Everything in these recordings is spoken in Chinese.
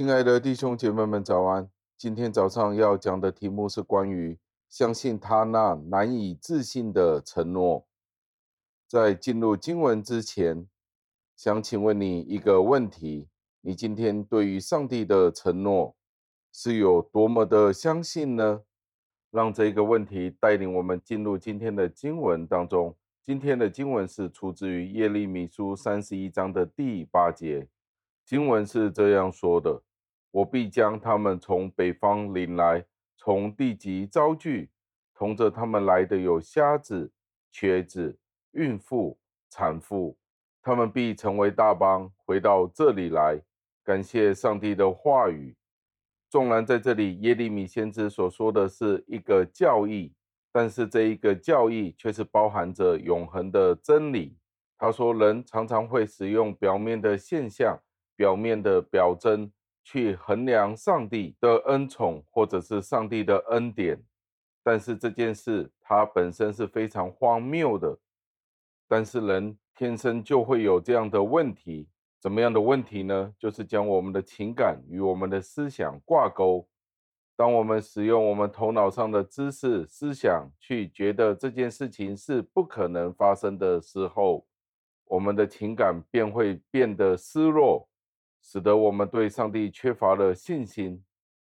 亲爱的弟兄姐妹们，早安！今天早上要讲的题目是关于相信他那难以置信的承诺。在进入经文之前，想请问你一个问题：你今天对于上帝的承诺是有多么的相信呢？让这个问题带领我们进入今天的经文当中。今天的经文是出自于耶利米书三十一章的第八节。经文是这样说的：“我必将他们从北方领来，从地极招聚，同着他们来的有瞎子、瘸子、孕妇、产妇，他们必成为大邦，回到这里来。”感谢上帝的话语。纵然在这里耶利米先知所说的是一个教义，但是这一个教义却是包含着永恒的真理。他说，人常常会使用表面的现象。表面的表征去衡量上帝的恩宠，或者是上帝的恩典，但是这件事它本身是非常荒谬的。但是人天生就会有这样的问题，怎么样的问题呢？就是将我们的情感与我们的思想挂钩。当我们使用我们头脑上的知识、思想去觉得这件事情是不可能发生的时候，我们的情感便会变得失落。使得我们对上帝缺乏了信心，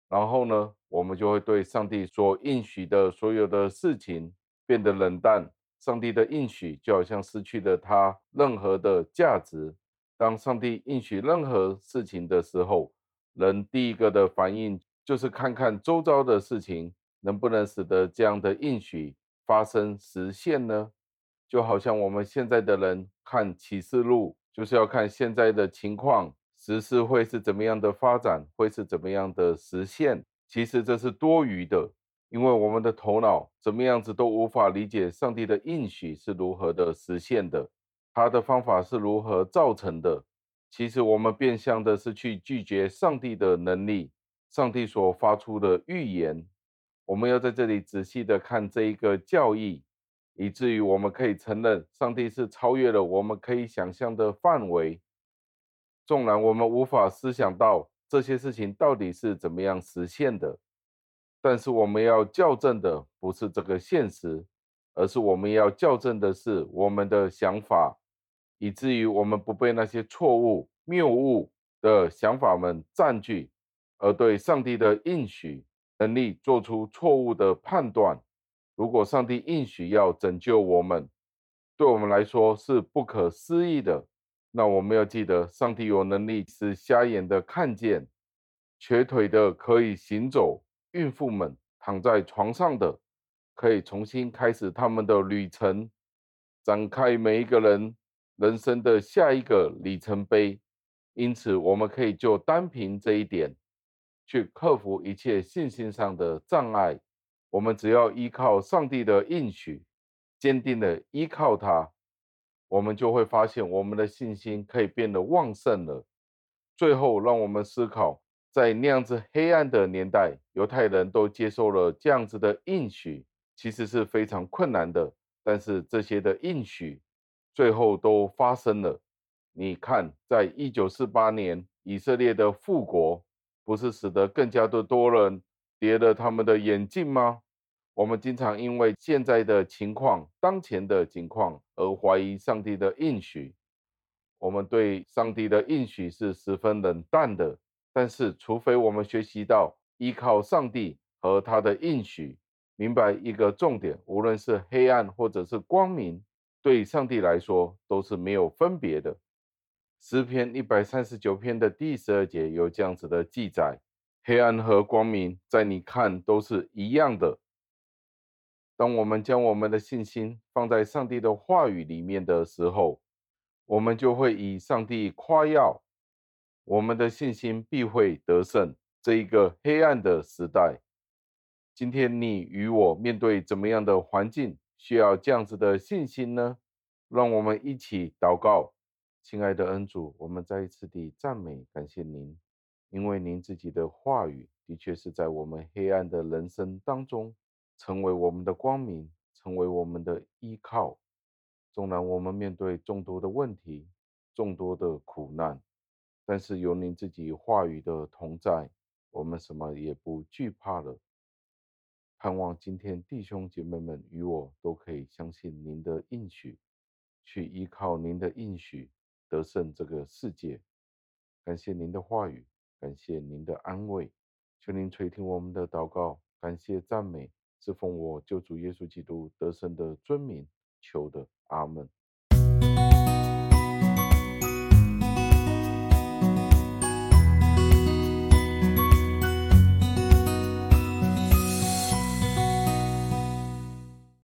然后呢，我们就会对上帝所应许的所有的事情变得冷淡。上帝的应许就好像失去了它任何的价值。当上帝应许任何事情的时候，人第一个的反应就是看看周遭的事情能不能使得这样的应许发生实现呢？就好像我们现在的人看启示录，就是要看现在的情况。实施会是怎么样的发展，会是怎么样的实现？其实这是多余的，因为我们的头脑怎么样子都无法理解上帝的应许是如何的实现的，他的方法是如何造成的。其实我们变相的是去拒绝上帝的能力，上帝所发出的预言。我们要在这里仔细的看这一个教义，以至于我们可以承认上帝是超越了我们可以想象的范围。纵然我们无法思想到这些事情到底是怎么样实现的，但是我们要校正的不是这个现实，而是我们要校正的是我们的想法，以至于我们不被那些错误、谬误的想法们占据，而对上帝的应许能力做出错误的判断。如果上帝应许要拯救我们，对我们来说是不可思议的。那我们要记得，上帝有能力使瞎眼的看见，瘸腿的可以行走，孕妇们躺在床上的可以重新开始他们的旅程，展开每一个人人生的下一个里程碑。因此，我们可以就单凭这一点，去克服一切信心上的障碍。我们只要依靠上帝的应许，坚定的依靠他。我们就会发现，我们的信心可以变得旺盛了。最后，让我们思考，在那样子黑暗的年代，犹太人都接受了这样子的应许，其实是非常困难的。但是这些的应许，最后都发生了。你看，在一九四八年，以色列的复国，不是使得更加的多人跌了他们的眼镜吗？我们经常因为现在的情况、当前的情况而怀疑上帝的应许。我们对上帝的应许是十分冷淡的。但是，除非我们学习到依靠上帝和他的应许，明白一个重点：无论是黑暗或者是光明，对上帝来说都是没有分别的。诗篇一百三十九篇的第十二节有这样子的记载：黑暗和光明，在你看都是一样的。当我们将我们的信心放在上帝的话语里面的时候，我们就会以上帝夸耀，我们的信心必会得胜这一个黑暗的时代。今天你与我面对怎么样的环境，需要这样子的信心呢？让我们一起祷告，亲爱的恩主，我们再一次的赞美感谢您，因为您自己的话语的确是在我们黑暗的人生当中。成为我们的光明，成为我们的依靠。纵然我们面对众多的问题、众多的苦难，但是有您自己话语的同在，我们什么也不惧怕了。盼望今天弟兄姐妹们与我都可以相信您的应许，去依靠您的应许得胜这个世界。感谢您的话语，感谢您的安慰，求您垂听我们的祷告，感谢赞美，是奉我救主耶稣基督得胜的尊名求的，阿门。